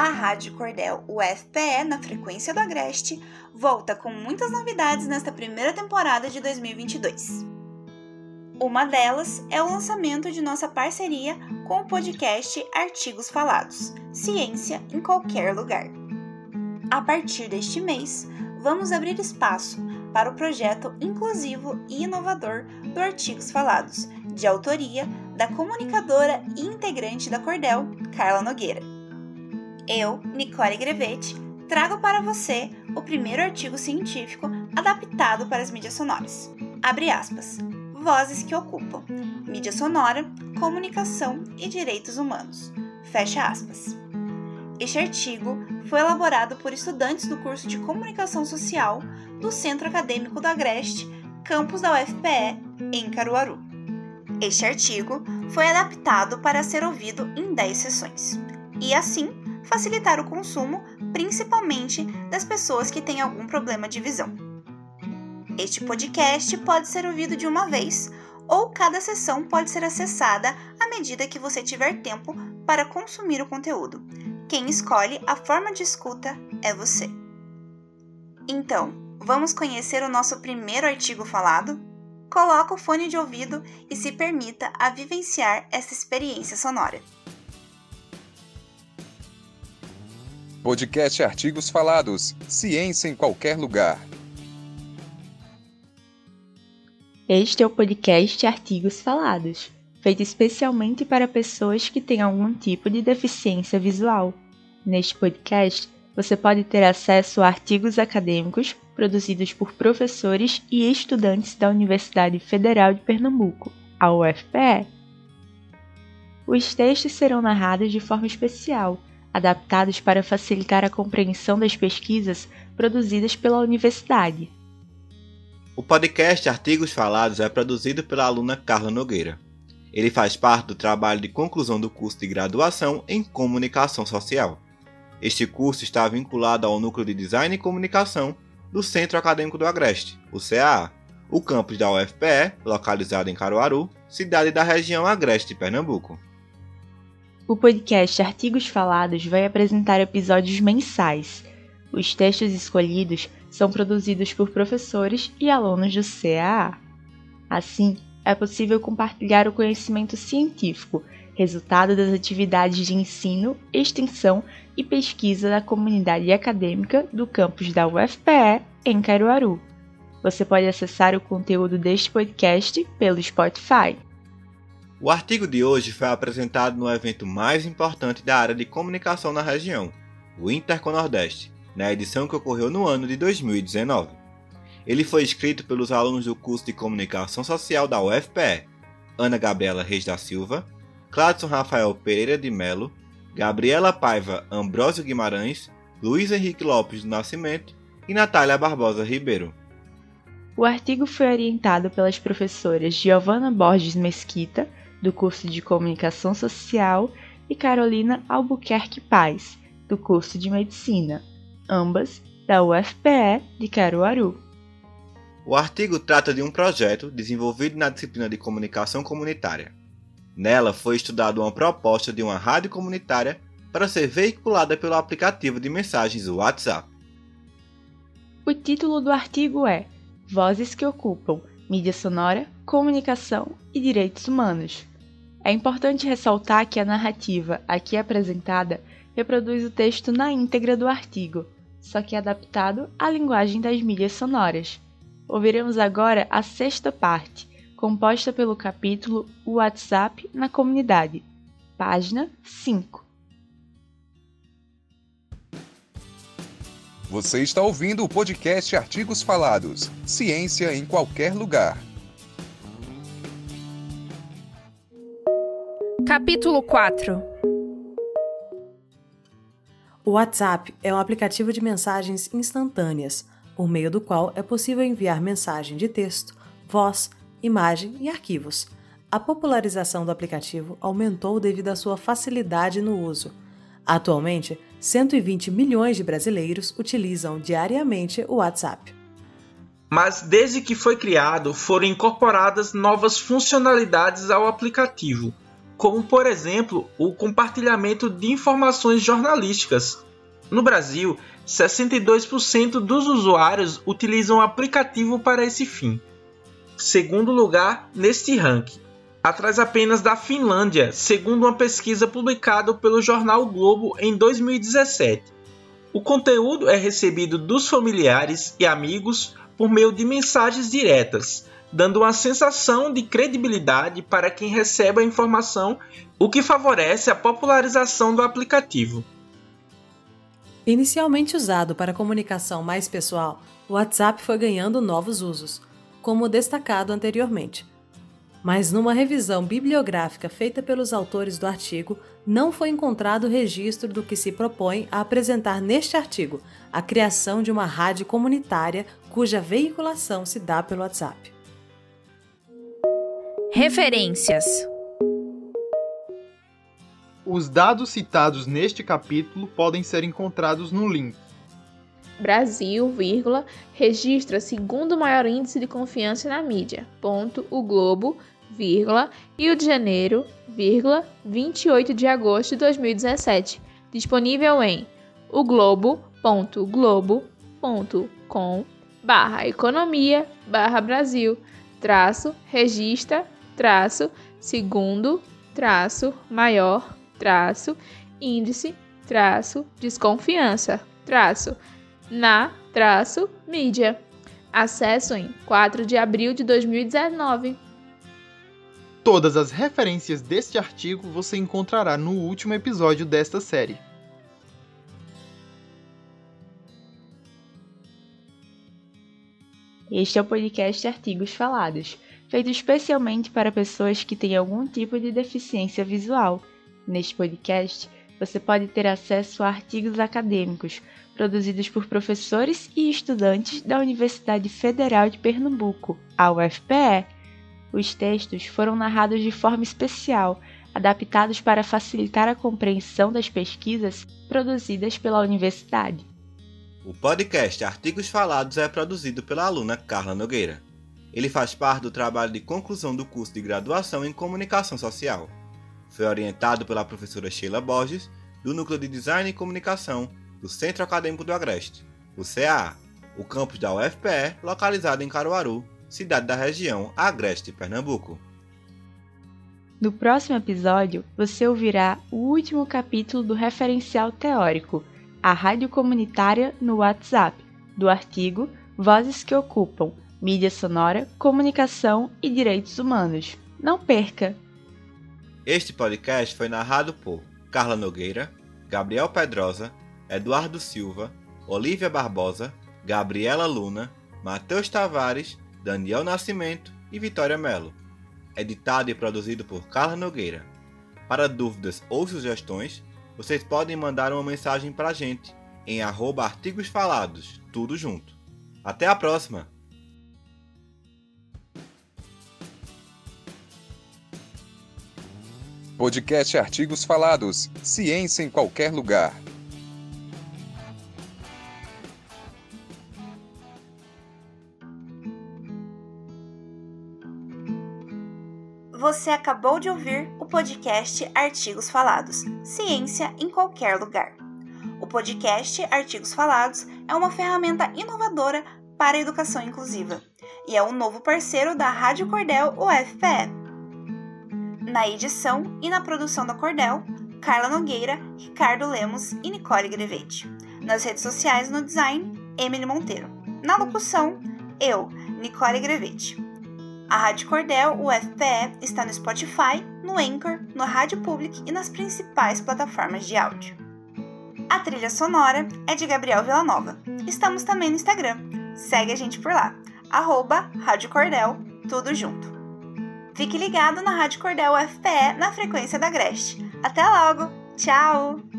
a Rádio Cordel UFPE na frequência do Agreste volta com muitas novidades nesta primeira temporada de 2022. Uma delas é o lançamento de nossa parceria com o podcast Artigos Falados Ciência em Qualquer Lugar. A partir deste mês, vamos abrir espaço para o projeto inclusivo e inovador do Artigos Falados, de autoria da comunicadora e integrante da Cordel, Carla Nogueira. Eu, Nicole Grevetti, trago para você o primeiro artigo científico adaptado para as mídias sonoras. Abre aspas. Vozes que ocupam. Mídia sonora, comunicação e direitos humanos. Fecha aspas. Este artigo foi elaborado por estudantes do curso de Comunicação Social do Centro Acadêmico do Agreste, campus da UFPE, em Caruaru. Este artigo foi adaptado para ser ouvido em 10 sessões e, assim, facilitar o consumo, principalmente das pessoas que têm algum problema de visão. Este podcast pode ser ouvido de uma vez ou cada sessão pode ser acessada à medida que você tiver tempo para consumir o conteúdo. Quem escolhe a forma de escuta é você. Então, vamos conhecer o nosso primeiro artigo falado? Coloque o fone de ouvido e se permita a vivenciar essa experiência sonora. Podcast Artigos Falados. Ciência em qualquer lugar. Este é o podcast Artigos Falados, feito especialmente para pessoas que têm algum tipo de deficiência visual. Neste podcast, você pode ter acesso a artigos acadêmicos produzidos por professores e estudantes da Universidade Federal de Pernambuco, a UFPE. Os textos serão narrados de forma especial adaptados para facilitar a compreensão das pesquisas produzidas pela universidade. O podcast Artigos Falados é produzido pela aluna Carla Nogueira. Ele faz parte do trabalho de conclusão do curso de graduação em Comunicação Social. Este curso está vinculado ao Núcleo de Design e Comunicação do Centro Acadêmico do Agreste, o CAA, o campus da UFPE, localizado em Caruaru, cidade da região Agreste de Pernambuco. O podcast Artigos Falados vai apresentar episódios mensais. Os textos escolhidos são produzidos por professores e alunos do CAA. Assim, é possível compartilhar o conhecimento científico, resultado das atividades de ensino, extensão e pesquisa da comunidade acadêmica do campus da UFPE em Caruaru. Você pode acessar o conteúdo deste podcast pelo Spotify. O artigo de hoje foi apresentado no evento mais importante da área de comunicação na região, o Interconordeste, na edição que ocorreu no ano de 2019. Ele foi escrito pelos alunos do curso de Comunicação Social da UFPE, Ana Gabriela Reis da Silva, Cladson Rafael Pereira de Melo, Gabriela Paiva Ambrósio Guimarães, Luiz Henrique Lopes do Nascimento e Natália Barbosa Ribeiro. O artigo foi orientado pelas professoras Giovana Borges Mesquita, do curso de Comunicação Social, e Carolina Albuquerque Paz, do curso de Medicina, ambas da UFPE de Caruaru. O artigo trata de um projeto desenvolvido na disciplina de Comunicação Comunitária. Nela foi estudada uma proposta de uma rádio comunitária para ser veiculada pelo aplicativo de mensagens WhatsApp. O título do artigo é Vozes que ocupam mídia sonora, comunicação e direitos humanos. É importante ressaltar que a narrativa aqui apresentada reproduz o texto na íntegra do artigo, só que adaptado à linguagem das mídias sonoras. Ouviremos agora a sexta parte, composta pelo capítulo O WhatsApp na Comunidade, página 5. Você está ouvindo o podcast Artigos Falados Ciência em Qualquer Lugar. Capítulo 4 O WhatsApp é um aplicativo de mensagens instantâneas, por meio do qual é possível enviar mensagem de texto, voz, imagem e arquivos. A popularização do aplicativo aumentou devido à sua facilidade no uso. Atualmente, 120 milhões de brasileiros utilizam diariamente o WhatsApp. Mas desde que foi criado, foram incorporadas novas funcionalidades ao aplicativo, como por exemplo o compartilhamento de informações jornalísticas. No Brasil, 62% dos usuários utilizam o aplicativo para esse fim. Segundo lugar neste ranking, atrás apenas da Finlândia, segundo uma pesquisa publicada pelo jornal Globo em 2017. O conteúdo é recebido dos familiares e amigos por meio de mensagens diretas, dando uma sensação de credibilidade para quem recebe a informação, o que favorece a popularização do aplicativo. Inicialmente usado para comunicação mais pessoal, o WhatsApp foi ganhando novos usos, como destacado anteriormente. Mas numa revisão bibliográfica feita pelos autores do artigo, não foi encontrado registro do que se propõe a apresentar neste artigo, a criação de uma rádio comunitária cuja veiculação se dá pelo WhatsApp. Referências Os dados citados neste capítulo podem ser encontrados no link. Brasil, vírgula, registra segundo maior índice de confiança na mídia. Ponto, o Globo, vírgula, Rio de Janeiro, vírgula, 28 de agosto de 2017. Disponível em oglobo.globo.com barra economia barra Brasil traço registra traço segundo traço maior traço, índice, traço, desconfiança, traço, na, traço, mídia. Acesso em 4 de abril de 2019. Todas as referências deste artigo você encontrará no último episódio desta série. Este é o podcast Artigos Falados, feito especialmente para pessoas que têm algum tipo de deficiência visual Neste podcast, você pode ter acesso a artigos acadêmicos produzidos por professores e estudantes da Universidade Federal de Pernambuco, a UFPE. Os textos foram narrados de forma especial, adaptados para facilitar a compreensão das pesquisas produzidas pela universidade. O podcast Artigos Falados é produzido pela aluna Carla Nogueira. Ele faz parte do trabalho de conclusão do curso de graduação em Comunicação Social. Foi orientado pela professora Sheila Borges, do Núcleo de Design e Comunicação do Centro Acadêmico do Agreste, o CAA, o campus da UFPE, localizado em Caruaru, cidade da região Agreste, Pernambuco. No próximo episódio, você ouvirá o último capítulo do referencial teórico, a rádio comunitária no WhatsApp, do artigo Vozes que Ocupam, Mídia Sonora, Comunicação e Direitos Humanos. Não perca! Este podcast foi narrado por Carla Nogueira, Gabriel Pedrosa, Eduardo Silva, Olivia Barbosa, Gabriela Luna, Matheus Tavares, Daniel Nascimento e Vitória Melo. Editado e produzido por Carla Nogueira. Para dúvidas ou sugestões, vocês podem mandar uma mensagem para a gente em arroba artigos falados, tudo junto. Até a próxima! Podcast Artigos Falados. Ciência em qualquer lugar. Você acabou de ouvir o podcast Artigos Falados. Ciência em qualquer lugar. O podcast Artigos Falados é uma ferramenta inovadora para a educação inclusiva e é um novo parceiro da Rádio Cordel UFPE. Na edição e na produção da Cordel, Carla Nogueira, Ricardo Lemos e Nicole Grevete. Nas redes sociais no design, Emily Monteiro. Na locução, eu, Nicole Grevete. A Rádio Cordel, UFPE, está no Spotify, no Anchor, no Rádio Public e nas principais plataformas de áudio. A trilha sonora é de Gabriel Villanova. Estamos também no Instagram. Segue a gente por lá. Arroba Rádio Cordel, tudo junto. Fique ligado na Rádio Cordel UFPE na frequência da Agreste. Até logo! Tchau!